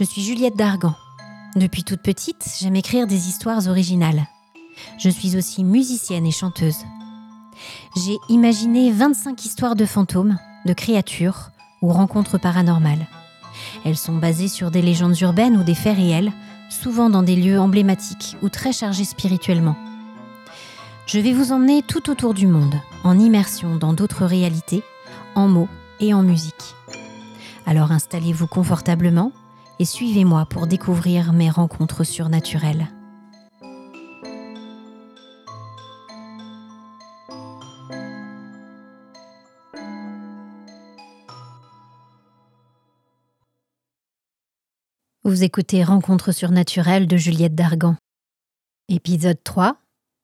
Je suis Juliette Dargan. Depuis toute petite, j'aime écrire des histoires originales. Je suis aussi musicienne et chanteuse. J'ai imaginé 25 histoires de fantômes, de créatures ou rencontres paranormales. Elles sont basées sur des légendes urbaines ou des faits réels, souvent dans des lieux emblématiques ou très chargés spirituellement. Je vais vous emmener tout autour du monde, en immersion dans d'autres réalités, en mots et en musique. Alors installez-vous confortablement et suivez-moi pour découvrir mes rencontres surnaturelles. Vous écoutez Rencontres surnaturelles de Juliette Dargan. Épisode 3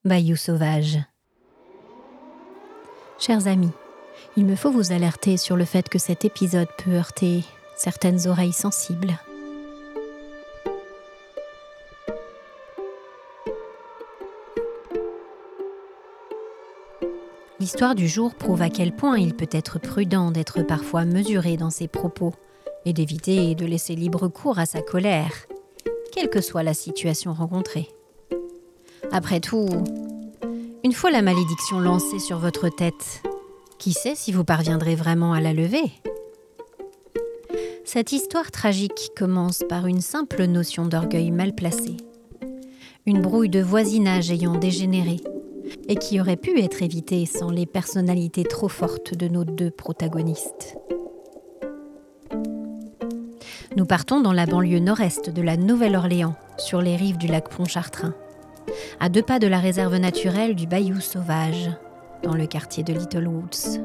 Bayou sauvage. Chers amis, il me faut vous alerter sur le fait que cet épisode peut heurter certaines oreilles sensibles. L'histoire du jour prouve à quel point il peut être prudent d'être parfois mesuré dans ses propos et d'éviter de laisser libre cours à sa colère, quelle que soit la situation rencontrée. Après tout, une fois la malédiction lancée sur votre tête, qui sait si vous parviendrez vraiment à la lever? Cette histoire tragique commence par une simple notion d'orgueil mal placé, une brouille de voisinage ayant dégénéré, et qui aurait pu être évitée sans les personnalités trop fortes de nos deux protagonistes. Nous partons dans la banlieue nord-est de la Nouvelle-Orléans, sur les rives du lac Pontchartrain, à deux pas de la réserve naturelle du Bayou Sauvage, dans le quartier de Little Woods.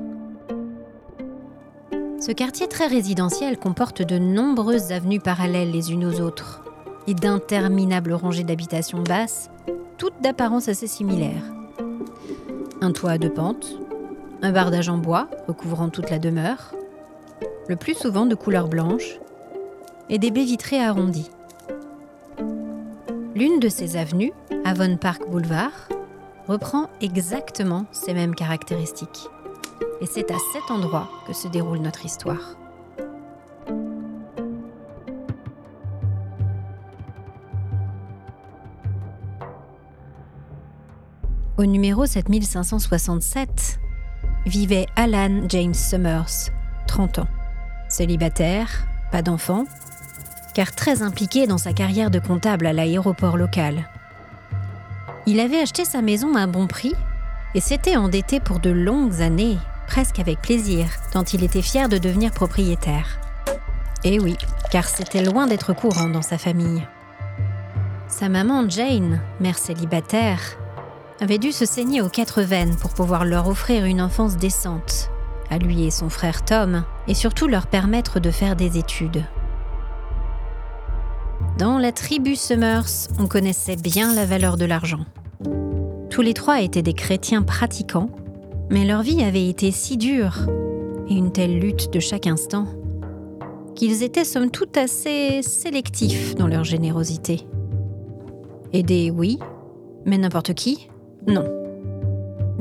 Ce quartier très résidentiel comporte de nombreuses avenues parallèles les unes aux autres et d'interminables rangées d'habitations basses, toutes d'apparence assez similaires. Un toit à deux pentes, un bardage en bois recouvrant toute la demeure, le plus souvent de couleur blanche, et des baies vitrées arrondies. L'une de ces avenues, Avon Park Boulevard, reprend exactement ces mêmes caractéristiques. Et c'est à cet endroit que se déroule notre histoire. Au numéro 7567 vivait Alan James Summers, 30 ans. Célibataire, pas d'enfant, car très impliqué dans sa carrière de comptable à l'aéroport local. Il avait acheté sa maison à bon prix et s'était endetté pour de longues années, presque avec plaisir, tant il était fier de devenir propriétaire. Et eh oui, car c'était loin d'être courant dans sa famille. Sa maman Jane, mère célibataire, avait dû se saigner aux quatre veines pour pouvoir leur offrir une enfance décente, à lui et son frère Tom, et surtout leur permettre de faire des études. Dans la tribu Summers, on connaissait bien la valeur de l'argent. Tous les trois étaient des chrétiens pratiquants, mais leur vie avait été si dure, et une telle lutte de chaque instant, qu'ils étaient somme toute assez sélectifs dans leur générosité. Aider, oui, mais n'importe qui, non.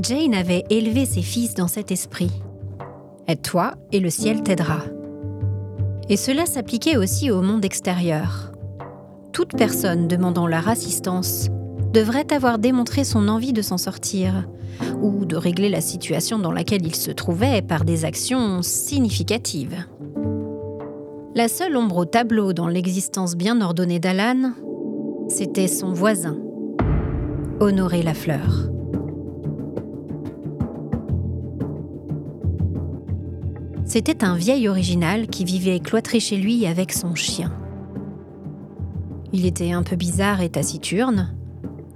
Jane avait élevé ses fils dans cet esprit. Aide-toi et le ciel t'aidera. Et cela s'appliquait aussi au monde extérieur toute personne demandant leur assistance devrait avoir démontré son envie de s'en sortir ou de régler la situation dans laquelle il se trouvait par des actions significatives. La seule ombre au tableau dans l'existence bien ordonnée d'Alan, c'était son voisin, Honoré Lafleur. C'était un vieil original qui vivait cloîtré chez lui avec son chien. Il était un peu bizarre et taciturne,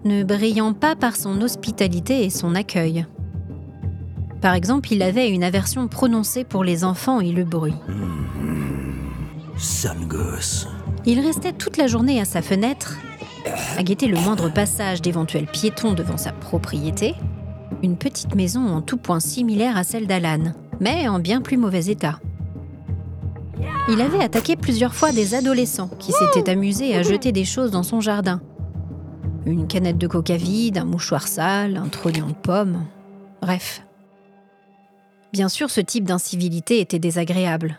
ne brillant pas par son hospitalité et son accueil. Par exemple, il avait une aversion prononcée pour les enfants et le bruit. sale gosse. Il restait toute la journée à sa fenêtre, à guetter le moindre passage d'éventuels piétons devant sa propriété, une petite maison en tout point similaire à celle d'Alan, mais en bien plus mauvais état. Il avait attaqué plusieurs fois des adolescents qui s'étaient amusés à jeter des choses dans son jardin. Une canette de coca vide, un mouchoir sale, un trognon de pomme. Bref. Bien sûr, ce type d'incivilité était désagréable.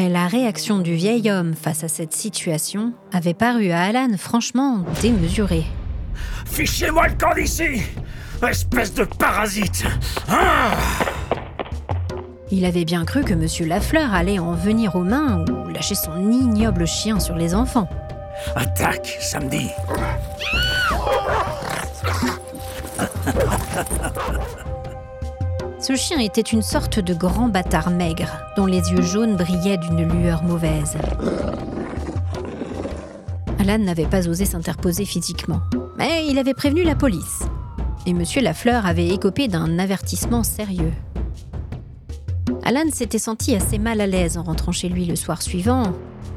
Mais la réaction du vieil homme face à cette situation avait paru à Alan franchement démesurée. Fichez-moi le camp d'ici Espèce de parasite Ah Il avait bien cru que Monsieur Lafleur allait en venir aux mains ou lâcher son ignoble chien sur les enfants. Attaque, samedi Ce chien était une sorte de grand bâtard maigre, dont les yeux jaunes brillaient d'une lueur mauvaise. Alan n'avait pas osé s'interposer physiquement, mais il avait prévenu la police. Et Monsieur Lafleur avait écopé d'un avertissement sérieux. Alan s'était senti assez mal à l'aise en rentrant chez lui le soir suivant,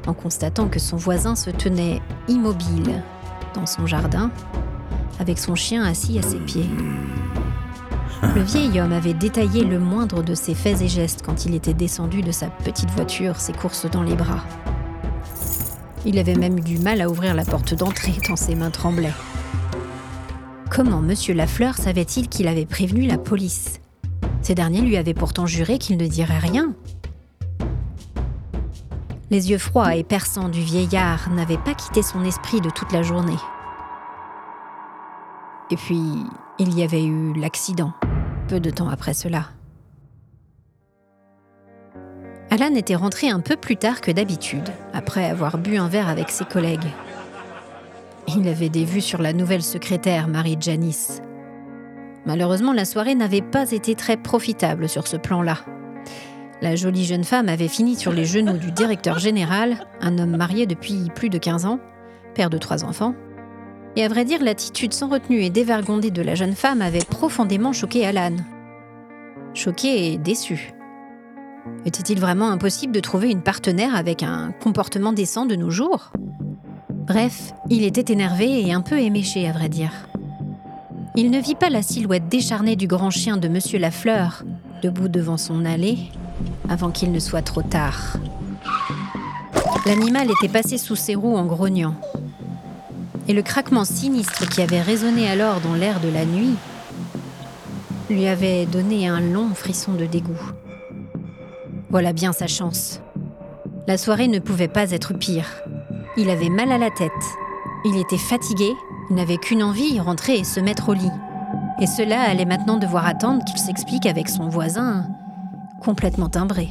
en constatant que son voisin se tenait immobile dans son jardin, avec son chien assis à ses pieds. Le vieil homme avait détaillé le moindre de ses faits et gestes quand il était descendu de sa petite voiture, ses courses dans les bras. Il avait même eu du mal à ouvrir la porte d'entrée tant ses mains tremblaient. Comment Monsieur Lafleur savait-il qu'il avait prévenu la police? Ces derniers lui avaient pourtant juré qu'il ne dirait rien. Les yeux froids et perçants du vieillard n'avaient pas quitté son esprit de toute la journée. Et puis, il y avait eu l'accident peu de temps après cela. Alan était rentré un peu plus tard que d'habitude, après avoir bu un verre avec ses collègues. Il avait des vues sur la nouvelle secrétaire, Marie Janice. Malheureusement, la soirée n'avait pas été très profitable sur ce plan-là. La jolie jeune femme avait fini sur les genoux du directeur général, un homme marié depuis plus de 15 ans, père de trois enfants, et à vrai dire, l'attitude sans retenue et dévergondée de la jeune femme avait profondément choqué Alan. Choqué et déçu. Était-il vraiment impossible de trouver une partenaire avec un comportement décent de nos jours? Bref, il était énervé et un peu éméché, à vrai dire. Il ne vit pas la silhouette décharnée du grand chien de Monsieur Lafleur, debout devant son allée, avant qu'il ne soit trop tard. L'animal était passé sous ses roues en grognant, et le craquement sinistre qui avait résonné alors dans l'air de la nuit lui avait donné un long frisson de dégoût. Voilà bien sa chance. La soirée ne pouvait pas être pire. Il avait mal à la tête. Il était fatigué, il n'avait qu'une envie, rentrer et se mettre au lit. Et cela allait maintenant devoir attendre qu'il s'explique avec son voisin, complètement timbré.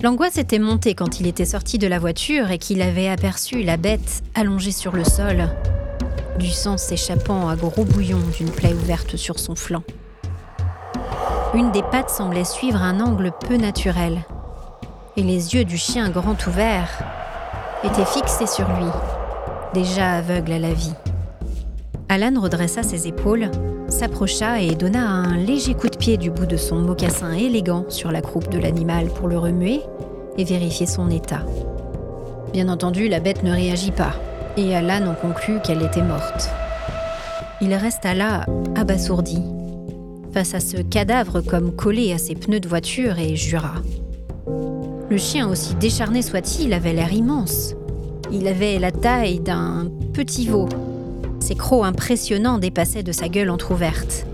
L'angoisse était montée quand il était sorti de la voiture et qu'il avait aperçu la bête allongée sur le sol, du sang s'échappant à gros bouillons d'une plaie ouverte sur son flanc. Une des pattes semblait suivre un angle peu naturel, et les yeux du chien grand ouverts étaient fixés sur lui, déjà aveugle à la vie. Alan redressa ses épaules, s'approcha et donna un léger coup de pied du bout de son mocassin élégant sur la croupe de l'animal pour le remuer et vérifier son état. Bien entendu, la bête ne réagit pas, et Alan en conclut qu'elle était morte. Il resta là, abasourdi, face à ce cadavre comme collé à ses pneus de voiture et jura. Le chien, aussi décharné soit-il, avait l'air immense. Il avait la taille d'un petit veau ses crocs impressionnants dépassaient de sa gueule entr'ouverte.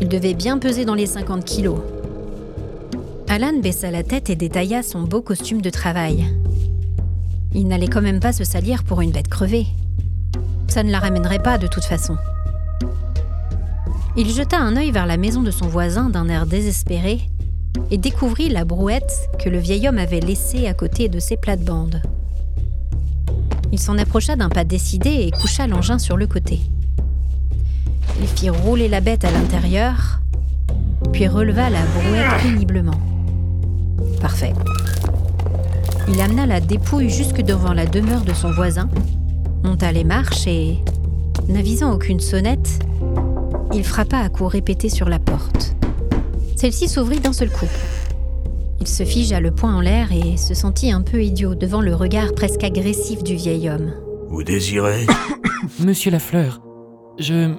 Il devait bien peser dans les 50 kilos. Alan baissa la tête et détailla son beau costume de travail. Il n'allait quand même pas se salir pour une bête crevée. Ça ne la ramènerait pas de toute façon. Il jeta un œil vers la maison de son voisin d'un air désespéré et découvrit la brouette que le vieil homme avait laissée à côté de ses plates-bandes. Il s'en approcha d'un pas décidé et coucha l'engin sur le côté. Il fit rouler la bête à l'intérieur, puis releva la brouette péniblement. Parfait. Il amena la dépouille jusque devant la demeure de son voisin, monta les marches et, n'avisant aucune sonnette, il frappa à coups répétés sur la porte. Celle-ci s'ouvrit d'un seul coup. Il se figea le poing en l'air et se sentit un peu idiot devant le regard presque agressif du vieil homme. Vous désirez Monsieur Lafleur, je.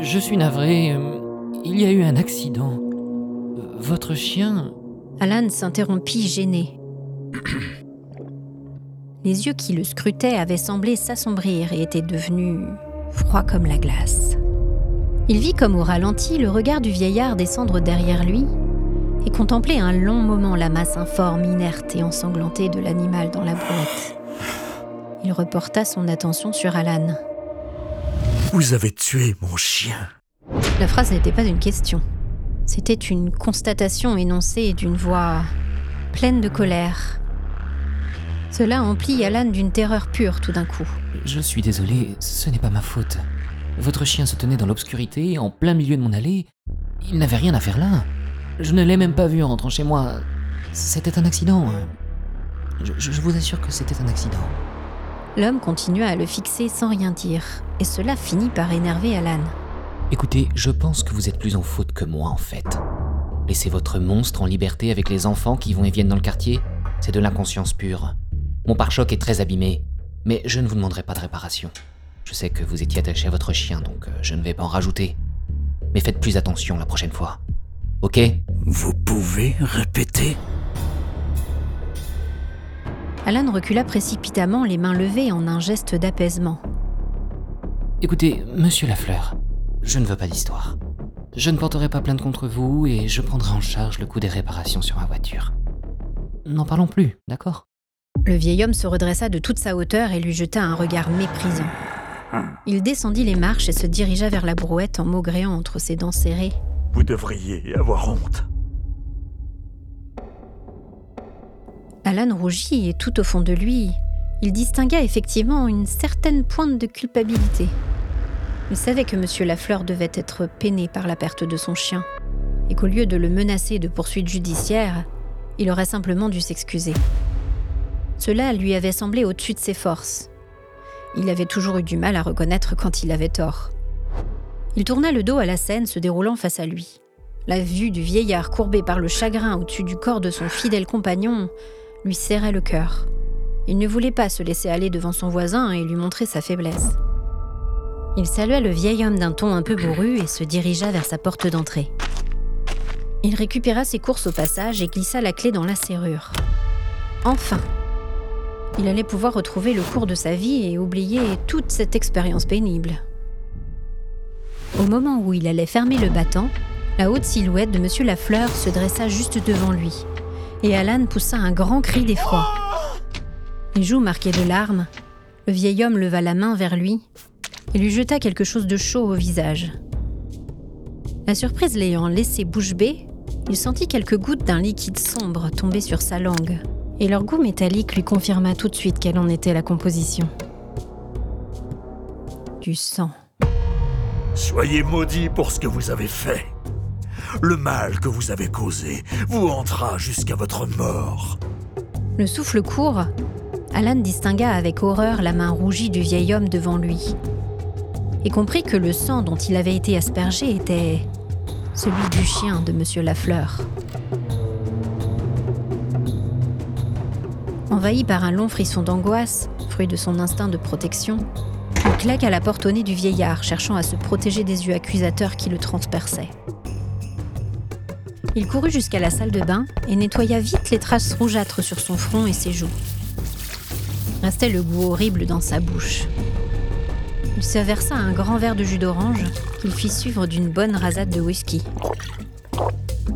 Je suis navré. euh, Il y a eu un accident. Votre chien. Alan s'interrompit gêné. Les yeux qui le scrutaient avaient semblé s'assombrir et étaient devenus froids comme la glace. Il vit comme au ralenti le regard du vieillard descendre derrière lui et contemplait un long moment la masse informe, inerte et ensanglantée de l'animal dans la brouette. Il reporta son attention sur Alan. Vous avez tué mon chien. La phrase n'était pas une question. C'était une constatation énoncée d'une voix pleine de colère. Cela emplit Alan d'une terreur pure tout d'un coup. Je suis désolé, ce n'est pas ma faute. Votre chien se tenait dans l'obscurité, en plein milieu de mon allée. Il n'avait rien à faire là. Je ne l'ai même pas vu en rentrant chez moi. C'était un accident. Je, je vous assure que c'était un accident. L'homme continua à le fixer sans rien dire, et cela finit par énerver Alan. Écoutez, je pense que vous êtes plus en faute que moi en fait. Laissez votre monstre en liberté avec les enfants qui vont et viennent dans le quartier, c'est de l'inconscience pure. Mon pare-choc est très abîmé, mais je ne vous demanderai pas de réparation. Je sais que vous étiez attaché à votre chien, donc euh, je ne vais pas en rajouter. Mais faites plus attention la prochaine fois. Ok? Vous pouvez répéter Alan recula précipitamment, les mains levées en un geste d'apaisement. Écoutez, monsieur Lafleur, je ne veux pas d'histoire. Je ne porterai pas plainte contre vous et je prendrai en charge le coût des réparations sur ma voiture. N'en parlons plus, d'accord? Le vieil homme se redressa de toute sa hauteur et lui jeta un regard méprisant. Il descendit les marches et se dirigea vers la brouette en maugréant entre ses dents serrées. Vous devriez avoir honte. Alan rougit et tout au fond de lui, il distingua effectivement une certaine pointe de culpabilité. Il savait que M. Lafleur devait être peiné par la perte de son chien, et qu'au lieu de le menacer de poursuites judiciaires, il aurait simplement dû s'excuser. Cela lui avait semblé au-dessus de ses forces. Il avait toujours eu du mal à reconnaître quand il avait tort. Il tourna le dos à la scène se déroulant face à lui. La vue du vieillard courbé par le chagrin au-dessus du corps de son fidèle compagnon lui serrait le cœur. Il ne voulait pas se laisser aller devant son voisin et lui montrer sa faiblesse. Il salua le vieil homme d'un ton un peu bourru et se dirigea vers sa porte d'entrée. Il récupéra ses courses au passage et glissa la clé dans la serrure. Enfin Il allait pouvoir retrouver le cours de sa vie et oublier toute cette expérience pénible. Au moment où il allait fermer le battant, la haute silhouette de M. Lafleur se dressa juste devant lui, et Alan poussa un grand cri d'effroi. Les joues marquées de larmes, le vieil homme leva la main vers lui et lui jeta quelque chose de chaud au visage. La surprise l'ayant laissé bouche bée, il sentit quelques gouttes d'un liquide sombre tomber sur sa langue, et leur goût métallique lui confirma tout de suite quelle en était la composition. Du sang. Soyez maudits pour ce que vous avez fait. Le mal que vous avez causé vous entra jusqu'à votre mort. Le souffle court, Alan distingua avec horreur la main rougie du vieil homme devant lui, et comprit que le sang dont il avait été aspergé était celui du chien de M. Lafleur. Envahi par un long frisson d'angoisse, fruit de son instinct de protection, il claque à la porte au nez du vieillard, cherchant à se protéger des yeux accusateurs qui le transperçaient. Il courut jusqu'à la salle de bain et nettoya vite les traces rougeâtres sur son front et ses joues. Restait le goût horrible dans sa bouche. Il se versa un grand verre de jus d'orange qu'il fit suivre d'une bonne rasade de whisky.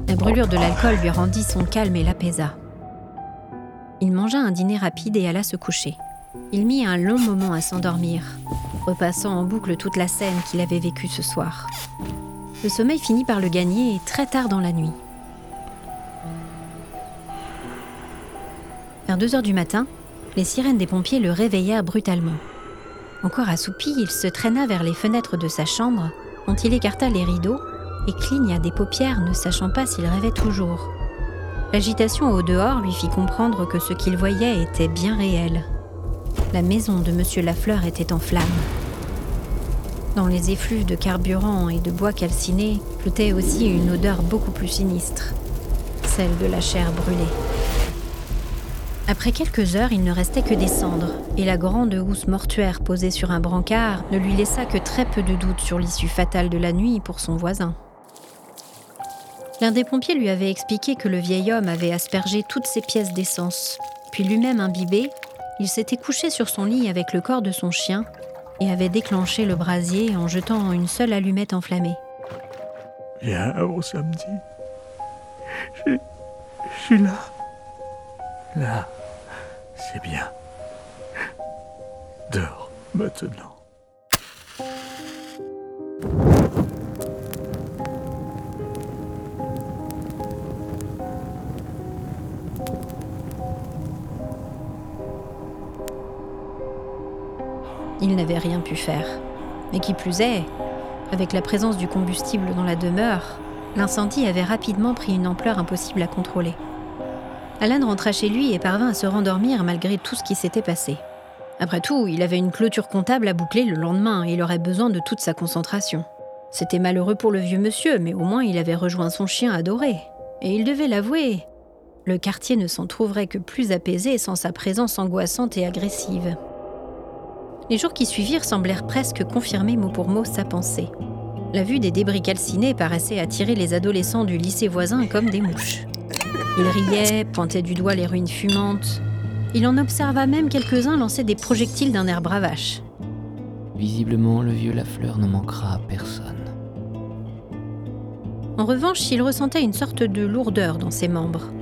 La brûlure de l'alcool lui rendit son calme et l'apaisa. Il mangea un dîner rapide et alla se coucher. Il mit un long moment à s'endormir, repassant en boucle toute la scène qu'il avait vécue ce soir. Le sommeil finit par le gagner très tard dans la nuit. Vers 2 heures du matin, les sirènes des pompiers le réveillèrent brutalement. Encore assoupi, il se traîna vers les fenêtres de sa chambre, dont il écarta les rideaux et cligna des paupières, ne sachant pas s'il rêvait toujours. L'agitation au dehors lui fit comprendre que ce qu'il voyait était bien réel. La maison de M. Lafleur était en flammes. Dans les effluves de carburant et de bois calciné flottait aussi une odeur beaucoup plus sinistre, celle de la chair brûlée. Après quelques heures, il ne restait que des cendres, et la grande housse mortuaire posée sur un brancard ne lui laissa que très peu de doute sur l'issue fatale de la nuit pour son voisin. L'un des pompiers lui avait expliqué que le vieil homme avait aspergé toutes ses pièces d'essence, puis lui-même imbibé, il s'était couché sur son lit avec le corps de son chien et avait déclenché le brasier en jetant une seule allumette enflammée. Viens au samedi. Je, je suis là. Là, c'est bien. Dors maintenant. Il n'avait rien pu faire. Mais qui plus est, avec la présence du combustible dans la demeure, l'incendie avait rapidement pris une ampleur impossible à contrôler. Alan rentra chez lui et parvint à se rendormir malgré tout ce qui s'était passé. Après tout, il avait une clôture comptable à boucler le lendemain et il aurait besoin de toute sa concentration. C'était malheureux pour le vieux monsieur, mais au moins il avait rejoint son chien adoré. Et il devait l'avouer. Le quartier ne s'en trouverait que plus apaisé sans sa présence angoissante et agressive. Les jours qui suivirent semblèrent presque confirmer mot pour mot sa pensée. La vue des débris calcinés paraissait attirer les adolescents du lycée voisin comme des mouches. Ils riaient, pointaient du doigt les ruines fumantes. Il en observa même quelques-uns lancer des projectiles d'un air bravache. Visiblement, le vieux Lafleur ne manquera à personne. En revanche, il ressentait une sorte de lourdeur dans ses membres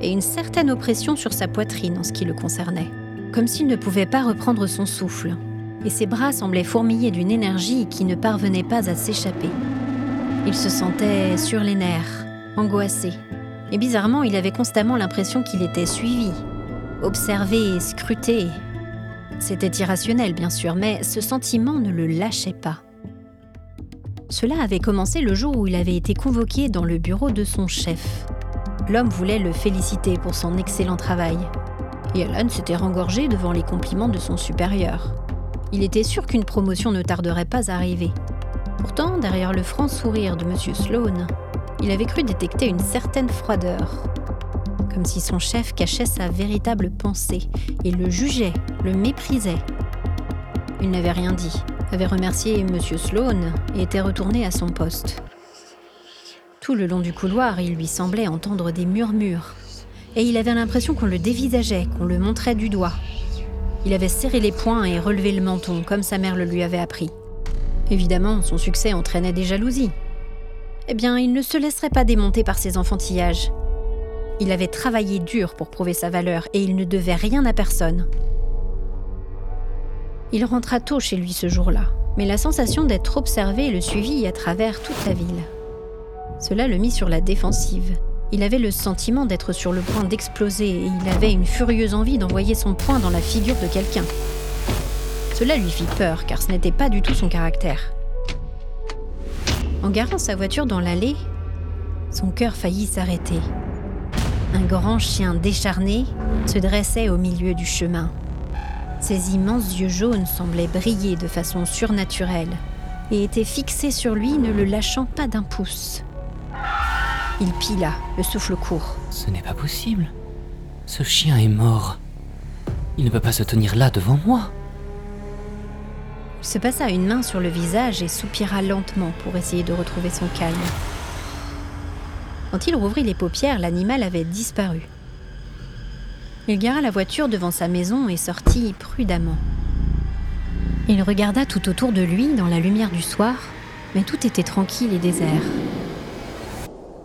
et une certaine oppression sur sa poitrine en ce qui le concernait, comme s'il ne pouvait pas reprendre son souffle, et ses bras semblaient fourmiller d'une énergie qui ne parvenait pas à s'échapper. Il se sentait sur les nerfs, angoissé, et bizarrement, il avait constamment l'impression qu'il était suivi, observé scruté. C'était irrationnel, bien sûr, mais ce sentiment ne le lâchait pas. Cela avait commencé le jour où il avait été convoqué dans le bureau de son chef. L'homme voulait le féliciter pour son excellent travail. Et Alan s'était rengorgé devant les compliments de son supérieur. Il était sûr qu'une promotion ne tarderait pas à arriver. Pourtant, derrière le franc sourire de M. Sloane, il avait cru détecter une certaine froideur. Comme si son chef cachait sa véritable pensée et le jugeait, le méprisait. Il n'avait rien dit, avait remercié M. Sloane et était retourné à son poste. Tout le long du couloir, il lui semblait entendre des murmures. Et il avait l'impression qu'on le dévisageait, qu'on le montrait du doigt. Il avait serré les poings et relevé le menton, comme sa mère le lui avait appris. Évidemment, son succès entraînait des jalousies. Eh bien, il ne se laisserait pas démonter par ses enfantillages. Il avait travaillé dur pour prouver sa valeur et il ne devait rien à personne. Il rentra tôt chez lui ce jour-là, mais la sensation d'être observé le suivit à travers toute la ville. Cela le mit sur la défensive. Il avait le sentiment d'être sur le point d'exploser et il avait une furieuse envie d'envoyer son poing dans la figure de quelqu'un. Cela lui fit peur car ce n'était pas du tout son caractère. En garant sa voiture dans l'allée, son cœur faillit s'arrêter. Un grand chien décharné se dressait au milieu du chemin. Ses immenses yeux jaunes semblaient briller de façon surnaturelle et étaient fixés sur lui, ne le lâchant pas d'un pouce. Il pila, le souffle court. Ce n'est pas possible. Ce chien est mort. Il ne peut pas se tenir là devant moi. Il se passa une main sur le visage et soupira lentement pour essayer de retrouver son calme. Quand il rouvrit les paupières, l'animal avait disparu. Il gara la voiture devant sa maison et sortit prudemment. Il regarda tout autour de lui dans la lumière du soir, mais tout était tranquille et désert.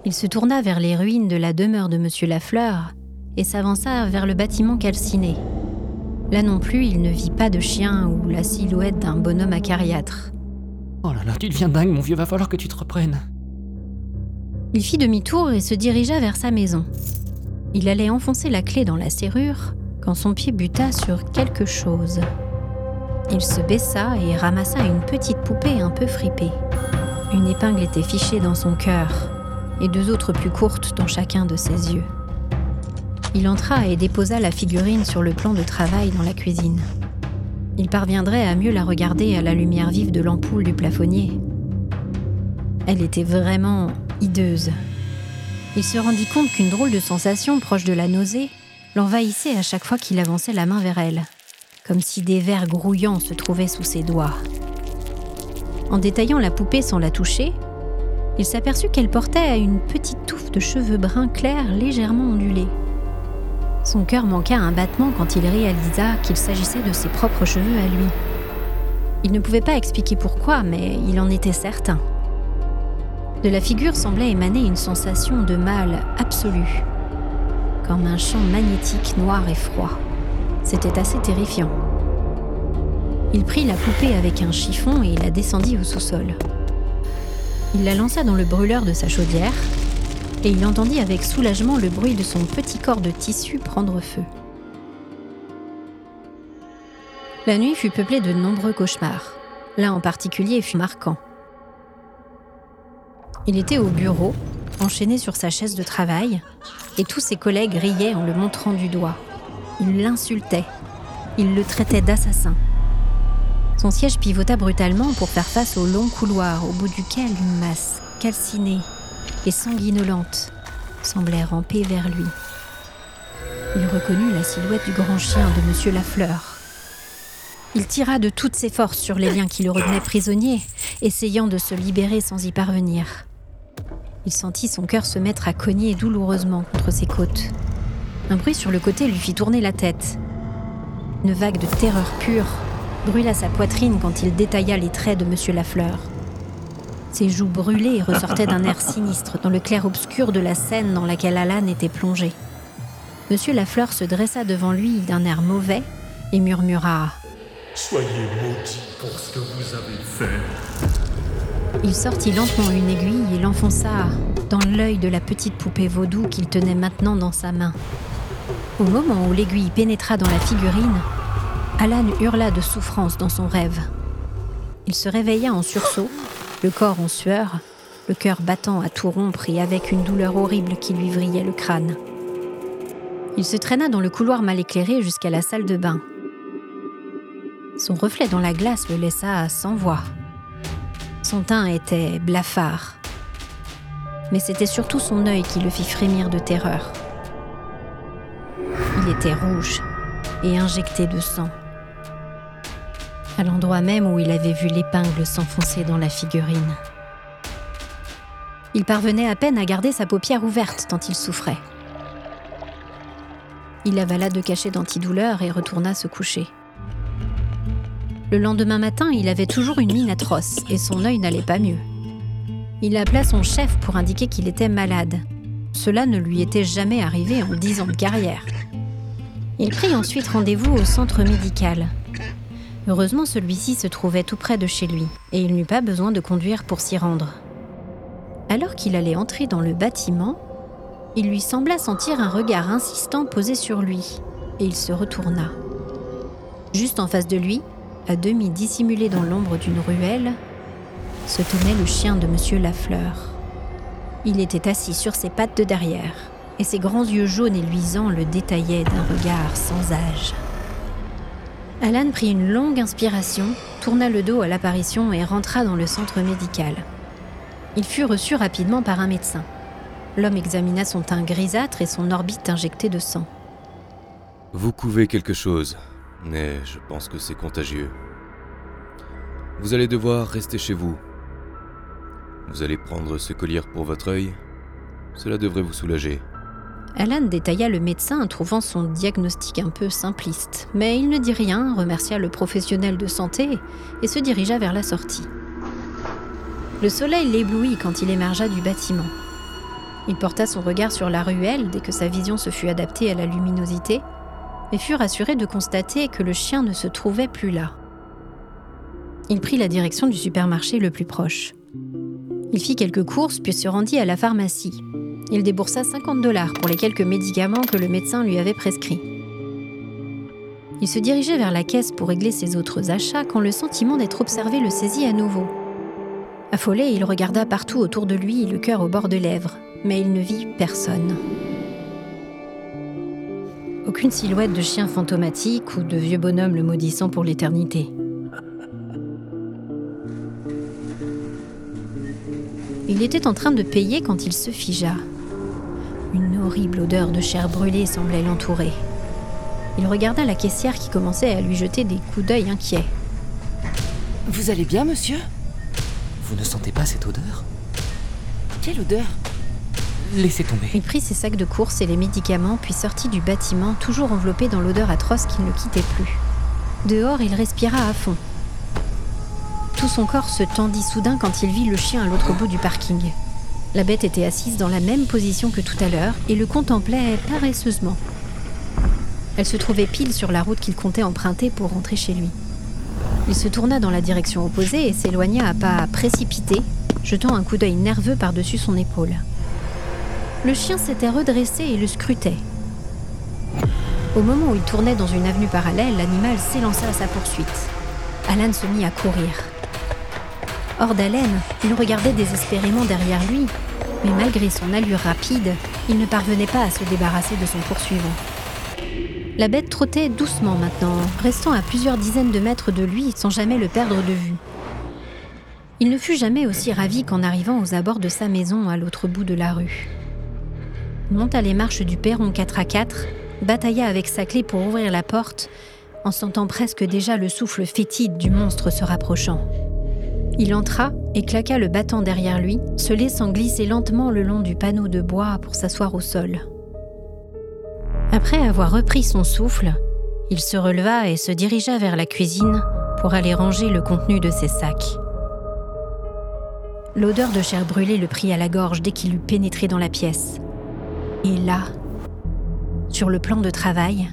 Il se tourna vers les ruines de la demeure de Monsieur Lafleur et s'avança vers le bâtiment calciné. Là non plus, il ne vit pas de chien ou la silhouette d'un bonhomme acariâtre. Oh là là, tu deviens dingue, mon vieux, va falloir que tu te reprennes. Il fit demi-tour et se dirigea vers sa maison. Il allait enfoncer la clé dans la serrure quand son pied buta sur quelque chose. Il se baissa et ramassa une petite poupée un peu fripée. Une épingle était fichée dans son cœur et deux autres plus courtes dans chacun de ses yeux. Il entra et déposa la figurine sur le plan de travail dans la cuisine. Il parviendrait à mieux la regarder à la lumière vive de l'ampoule du plafonnier. Elle était vraiment hideuse. Il se rendit compte qu'une drôle de sensation proche de la nausée l'envahissait à chaque fois qu'il avançait la main vers elle, comme si des vers grouillants se trouvaient sous ses doigts. En détaillant la poupée sans la toucher, il s'aperçut qu'elle portait une petite touffe de cheveux bruns clairs légèrement ondulés. Son cœur manqua un battement quand il réalisa qu'il s'agissait de ses propres cheveux à lui. Il ne pouvait pas expliquer pourquoi, mais il en était certain. De la figure semblait émaner une sensation de mal absolu, comme un champ magnétique noir et froid. C'était assez terrifiant. Il prit la poupée avec un chiffon et la descendit au sous-sol. Il la lança dans le brûleur de sa chaudière et il entendit avec soulagement le bruit de son petit corps de tissu prendre feu. La nuit fut peuplée de nombreux cauchemars. L'un en particulier fut marquant. Il était au bureau, enchaîné sur sa chaise de travail, et tous ses collègues riaient en le montrant du doigt. Ils l'insultaient. Ils le traitaient d'assassin. Son siège pivota brutalement pour faire face au long couloir au bout duquel une masse calcinée et sanguinolente semblait ramper vers lui. Il reconnut la silhouette du grand chien de Monsieur Lafleur. Il tira de toutes ses forces sur les liens qui le retenaient prisonnier, essayant de se libérer sans y parvenir. Il sentit son cœur se mettre à cogner douloureusement contre ses côtes. Un bruit sur le côté lui fit tourner la tête. Une vague de terreur pure brûla sa poitrine quand il détailla les traits de Monsieur Lafleur. Ses joues brûlées ressortaient d'un air sinistre dans le clair-obscur de la scène dans laquelle Alan était plongé. Monsieur Lafleur se dressa devant lui d'un air mauvais et murmura Soyez maudit pour ce que vous avez fait. Il sortit lentement une aiguille et l'enfonça dans l'œil de la petite poupée vaudou qu'il tenait maintenant dans sa main. Au moment où l'aiguille pénétra dans la figurine, Alan hurla de souffrance dans son rêve. Il se réveilla en sursaut, le corps en sueur, le cœur battant à tout rompre et avec une douleur horrible qui lui vrillait le crâne. Il se traîna dans le couloir mal éclairé jusqu'à la salle de bain. Son reflet dans la glace le laissa sans voix. Son teint était blafard. Mais c'était surtout son œil qui le fit frémir de terreur. Il était rouge et injecté de sang à l'endroit même où il avait vu l'épingle s'enfoncer dans la figurine. Il parvenait à peine à garder sa paupière ouverte tant il souffrait. Il avala deux cachets d'antidouleur et retourna se coucher. Le lendemain matin, il avait toujours une mine atroce et son œil n'allait pas mieux. Il appela son chef pour indiquer qu'il était malade. Cela ne lui était jamais arrivé en dix ans de carrière. Il prit ensuite rendez-vous au centre médical Heureusement, celui-ci se trouvait tout près de chez lui, et il n'eut pas besoin de conduire pour s'y rendre. Alors qu'il allait entrer dans le bâtiment, il lui sembla sentir un regard insistant posé sur lui, et il se retourna. Juste en face de lui, à demi dissimulé dans l'ombre d'une ruelle, se tenait le chien de Monsieur Lafleur. Il était assis sur ses pattes de derrière, et ses grands yeux jaunes et luisants le détaillaient d'un regard sans âge. Alan prit une longue inspiration, tourna le dos à l'apparition et rentra dans le centre médical. Il fut reçu rapidement par un médecin. L'homme examina son teint grisâtre et son orbite injectée de sang. Vous couvez quelque chose, mais je pense que c'est contagieux. Vous allez devoir rester chez vous. Vous allez prendre ce collier pour votre œil. Cela devrait vous soulager. Alan détailla le médecin, trouvant son diagnostic un peu simpliste. Mais il ne dit rien, remercia le professionnel de santé et se dirigea vers la sortie. Le soleil l'éblouit quand il émergea du bâtiment. Il porta son regard sur la ruelle dès que sa vision se fut adaptée à la luminosité, et fut rassuré de constater que le chien ne se trouvait plus là. Il prit la direction du supermarché le plus proche. Il fit quelques courses puis se rendit à la pharmacie, il déboursa 50 dollars pour les quelques médicaments que le médecin lui avait prescrits. Il se dirigeait vers la caisse pour régler ses autres achats quand le sentiment d'être observé le saisit à nouveau. Affolé, il regarda partout autour de lui, le cœur au bord de lèvres, mais il ne vit personne. Aucune silhouette de chien fantomatique ou de vieux bonhomme le maudissant pour l'éternité. Il était en train de payer quand il se figea. Horrible odeur de chair brûlée semblait l'entourer. Il regarda la caissière qui commençait à lui jeter des coups d'œil inquiets. Vous allez bien, monsieur? Vous ne sentez pas cette odeur? Quelle odeur? Laissez tomber. Il prit ses sacs de courses et les médicaments, puis sortit du bâtiment, toujours enveloppé dans l'odeur atroce qui ne le quittait plus. Dehors, il respira à fond. Tout son corps se tendit soudain quand il vit le chien à l'autre bout du parking. La bête était assise dans la même position que tout à l'heure et le contemplait paresseusement. Elle se trouvait pile sur la route qu'il comptait emprunter pour rentrer chez lui. Il se tourna dans la direction opposée et s'éloigna à pas précipités, jetant un coup d'œil nerveux par-dessus son épaule. Le chien s'était redressé et le scrutait. Au moment où il tournait dans une avenue parallèle, l'animal s'élança à sa poursuite. Alan se mit à courir. Hors d'haleine, il regardait désespérément derrière lui, mais malgré son allure rapide, il ne parvenait pas à se débarrasser de son poursuivant. La bête trottait doucement maintenant, restant à plusieurs dizaines de mètres de lui sans jamais le perdre de vue. Il ne fut jamais aussi ravi qu'en arrivant aux abords de sa maison à l'autre bout de la rue. Il monta les marches du perron 4 à 4, batailla avec sa clé pour ouvrir la porte, en sentant presque déjà le souffle fétide du monstre se rapprochant. Il entra et claqua le battant derrière lui, se laissant glisser lentement le long du panneau de bois pour s'asseoir au sol. Après avoir repris son souffle, il se releva et se dirigea vers la cuisine pour aller ranger le contenu de ses sacs. L'odeur de chair brûlée le prit à la gorge dès qu'il eut pénétré dans la pièce. Et là, sur le plan de travail,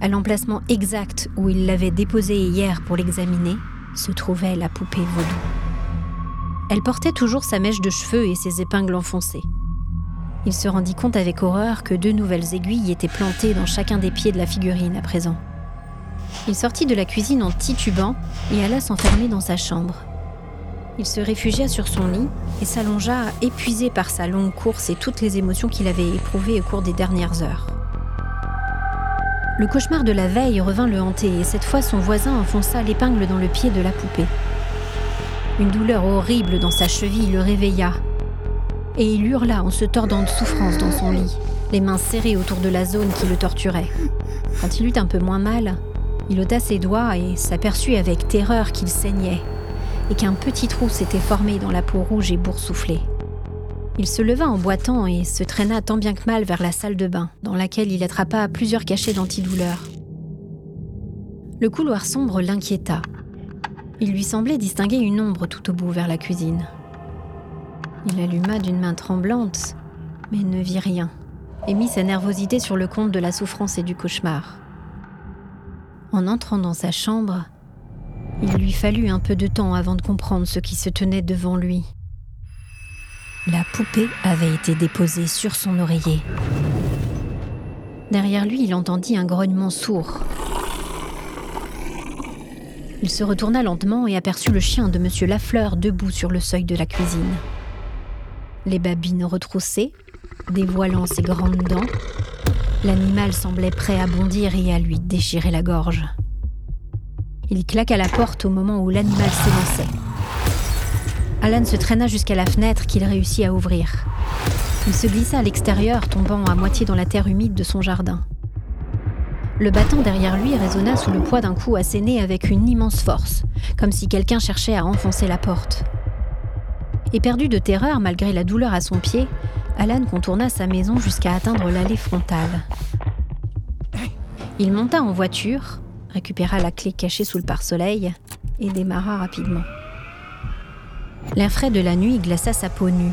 à l'emplacement exact où il l'avait déposée hier pour l'examiner, se trouvait la poupée vaudou. Elle portait toujours sa mèche de cheveux et ses épingles enfoncées. Il se rendit compte avec horreur que deux nouvelles aiguilles étaient plantées dans chacun des pieds de la figurine à présent. Il sortit de la cuisine en titubant et alla s'enfermer dans sa chambre. Il se réfugia sur son lit et s'allongea, épuisé par sa longue course et toutes les émotions qu'il avait éprouvées au cours des dernières heures. Le cauchemar de la veille revint le hanter et cette fois son voisin enfonça l'épingle dans le pied de la poupée. Une douleur horrible dans sa cheville le réveilla et il hurla en se tordant de souffrance dans son lit, les mains serrées autour de la zone qui le torturait. Quand il eut un peu moins mal, il ôta ses doigts et s'aperçut avec terreur qu'il saignait et qu'un petit trou s'était formé dans la peau rouge et boursouflée. Il se leva en boitant et se traîna tant bien que mal vers la salle de bain, dans laquelle il attrapa plusieurs cachets d'antidouleurs. Le couloir sombre l'inquiéta. Il lui semblait distinguer une ombre tout au bout vers la cuisine. Il alluma d'une main tremblante, mais ne vit rien, et mit sa nervosité sur le compte de la souffrance et du cauchemar. En entrant dans sa chambre, il lui fallut un peu de temps avant de comprendre ce qui se tenait devant lui. La poupée avait été déposée sur son oreiller. Derrière lui, il entendit un grognement sourd. Il se retourna lentement et aperçut le chien de Monsieur Lafleur debout sur le seuil de la cuisine les babines retroussées, dévoilant ses grandes dents. L'animal semblait prêt à bondir et à lui déchirer la gorge. Il claqua la porte au moment où l'animal s'élançait. Alan se traîna jusqu'à la fenêtre qu'il réussit à ouvrir. Il se glissa à l'extérieur, tombant à moitié dans la terre humide de son jardin. Le battant derrière lui résonna sous le poids d'un coup asséné avec une immense force, comme si quelqu'un cherchait à enfoncer la porte. Éperdu de terreur malgré la douleur à son pied, Alan contourna sa maison jusqu'à atteindre l'allée frontale. Il monta en voiture, récupéra la clé cachée sous le pare-soleil et démarra rapidement. L'air frais de la nuit glaça sa peau nue.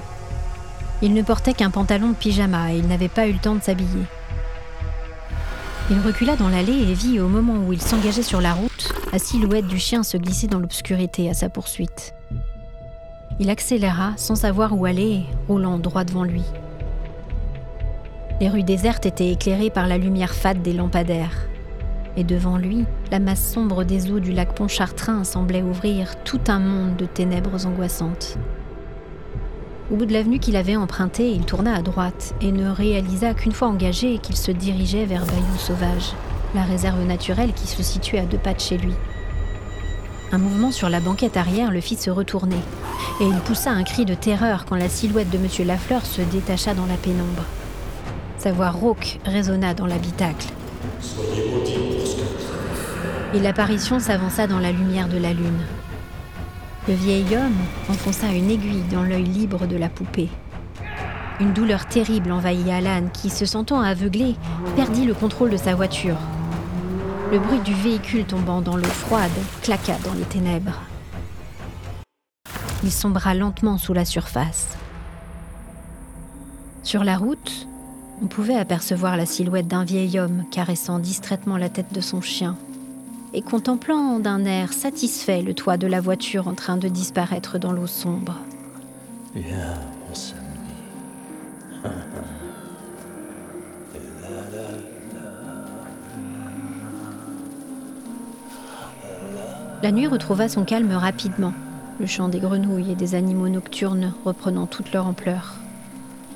Il ne portait qu'un pantalon de pyjama et il n'avait pas eu le temps de s'habiller. Il recula dans l'allée et vit au moment où il s'engageait sur la route la silhouette du chien se glisser dans l'obscurité à sa poursuite. Il accéléra sans savoir où aller, roulant droit devant lui. Les rues désertes étaient éclairées par la lumière fade des lampadaires. Et devant lui, la masse sombre des eaux du lac Pontchartrain semblait ouvrir tout un monde de ténèbres angoissantes. Au bout de l'avenue qu'il avait empruntée, il tourna à droite et ne réalisa qu'une fois engagé qu'il se dirigeait vers Bayou Sauvage, la réserve naturelle qui se situait à deux pas de chez lui. Un mouvement sur la banquette arrière le fit se retourner, et il poussa un cri de terreur quand la silhouette de M. Lafleur se détacha dans la pénombre. Sa voix rauque résonna dans l'habitacle. Et l'apparition s'avança dans la lumière de la lune. Le vieil homme enfonça une aiguille dans l'œil libre de la poupée. Une douleur terrible envahit Alan qui, se sentant aveuglé, perdit le contrôle de sa voiture. Le bruit du véhicule tombant dans l'eau froide claqua dans les ténèbres. Il sombra lentement sous la surface. Sur la route, on pouvait apercevoir la silhouette d'un vieil homme caressant distraitement la tête de son chien et contemplant d'un air satisfait le toit de la voiture en train de disparaître dans l'eau sombre. Viens, mon samedi. La nuit retrouva son calme rapidement, le chant des grenouilles et des animaux nocturnes reprenant toute leur ampleur.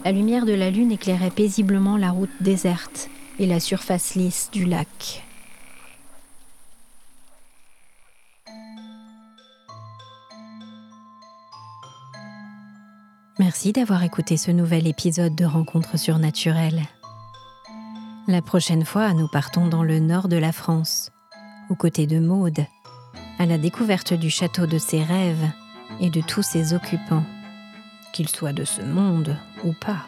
La lumière de la lune éclairait paisiblement la route déserte et la surface lisse du lac. Merci d'avoir écouté ce nouvel épisode de Rencontres surnaturelles. La prochaine fois, nous partons dans le nord de la France, aux côtés de Maude, à la découverte du château de ses rêves et de tous ses occupants, qu'ils soient de ce monde ou pas.